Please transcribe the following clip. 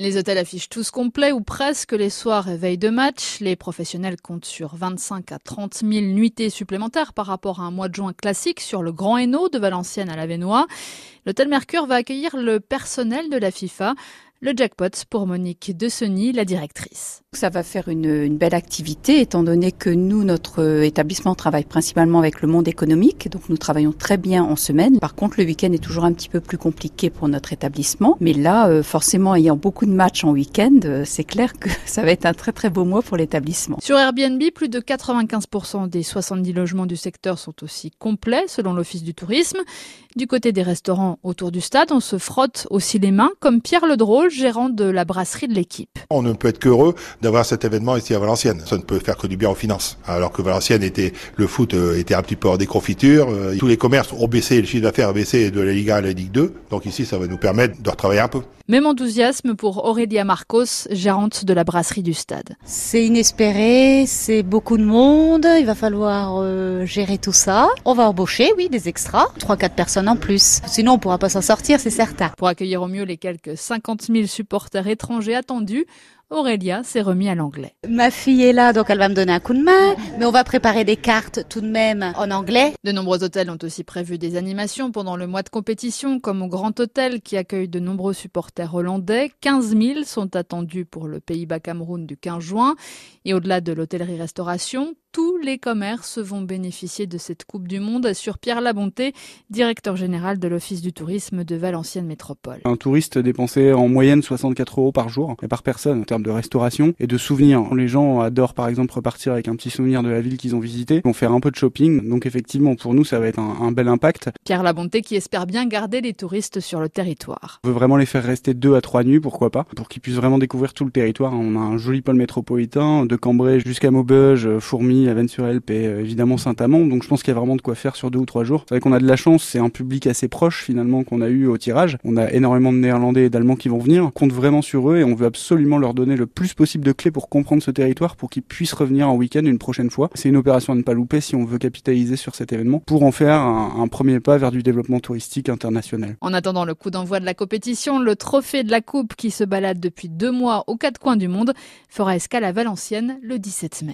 Les hôtels affichent tous complets ou presque les soirs et veilles de match. Les professionnels comptent sur 25 à 30 000 nuitées supplémentaires par rapport à un mois de juin classique sur le Grand Hainaut de Valenciennes à la Vénois. L'hôtel Mercure va accueillir le personnel de la FIFA. Le jackpot pour Monique Desseny, la directrice. Ça va faire une, belle activité étant donné que nous, notre établissement travaille principalement avec le monde économique, donc nous travaillons très bien en semaine. Par contre, le week-end est toujours un petit peu plus compliqué pour notre établissement. Mais là, euh, forcément, ayant beaucoup de matchs en week-end, euh, c'est clair que ça va être un très très beau mois pour l'établissement. Sur Airbnb, plus de 95% des 70 logements du secteur sont aussi complets, selon l'Office du tourisme. Du côté des restaurants autour du stade, on se frotte aussi les mains, comme Pierre Ledrôle, gérant de la brasserie de l'équipe. On ne peut être qu'heureux d'avoir cet événement ici à Valenciennes. Ça ne peut faire que du bien aux finances. Alors que Valenciennes était, le foot euh, était un petit peu hors des confitures. Euh, tous les commerces ont baissé, le chiffre d'affaires a baissé de la Liga à la Ligue 2. Donc ici, ça va nous permettre de retravailler un peu. Même enthousiasme pour Aurélia Marcos, gérante de la brasserie du stade. C'est inespéré, c'est beaucoup de monde, il va falloir euh, gérer tout ça. On va embaucher, oui, des extras, 3-4 personnes en plus. Sinon, on pourra pas s'en sortir, c'est certain. Pour accueillir au mieux les quelques 50 000 supporters étrangers attendus, Aurélia s'est remis à l'anglais. Ma fille est là, donc elle va me donner un coup de main, mais on va préparer des cartes tout de même en anglais. De nombreux hôtels ont aussi prévu des animations pendant le mois de compétition, comme au Grand Hôtel qui accueille de nombreux supporters hollandais. 15 000 sont attendus pour le Pays-Bas-Cameroun du 15 juin. Et au-delà de l'hôtellerie-restauration, tous les commerces vont bénéficier de cette Coupe du Monde, assure Pierre Labonté, directeur général de l'Office du tourisme de Valenciennes Métropole. Un touriste dépensait en moyenne 64 euros par jour et par personne en termes de restauration et de souvenirs. Les gens adorent par exemple repartir avec un petit souvenir de la ville qu'ils ont visité, vont faire un peu de shopping. Donc effectivement, pour nous, ça va être un, bel impact. Pierre Labonté qui espère bien garder les touristes sur le territoire. On veut vraiment les faire rester deux à trois nuits, pourquoi pas, pour qu'ils puissent vraiment découvrir tout le territoire. On a un joli pôle métropolitain, de Cambrai jusqu'à Maubeuge, Fourmi, à Vennes-sur-Helpe et euh, évidemment Saint-Amand. Donc je pense qu'il y a vraiment de quoi faire sur deux ou trois jours. C'est vrai qu'on a de la chance, c'est un public assez proche finalement qu'on a eu au tirage. On a énormément de Néerlandais et d'Allemands qui vont venir. On compte vraiment sur eux et on veut absolument leur donner le plus possible de clés pour comprendre ce territoire pour qu'ils puissent revenir en week-end une prochaine fois. C'est une opération à ne pas louper si on veut capitaliser sur cet événement pour en faire un, un premier pas vers du développement touristique international. En attendant le coup d'envoi de la compétition, le trophée de la Coupe qui se balade depuis deux mois aux quatre coins du monde fera escale à Valenciennes le 17 mai.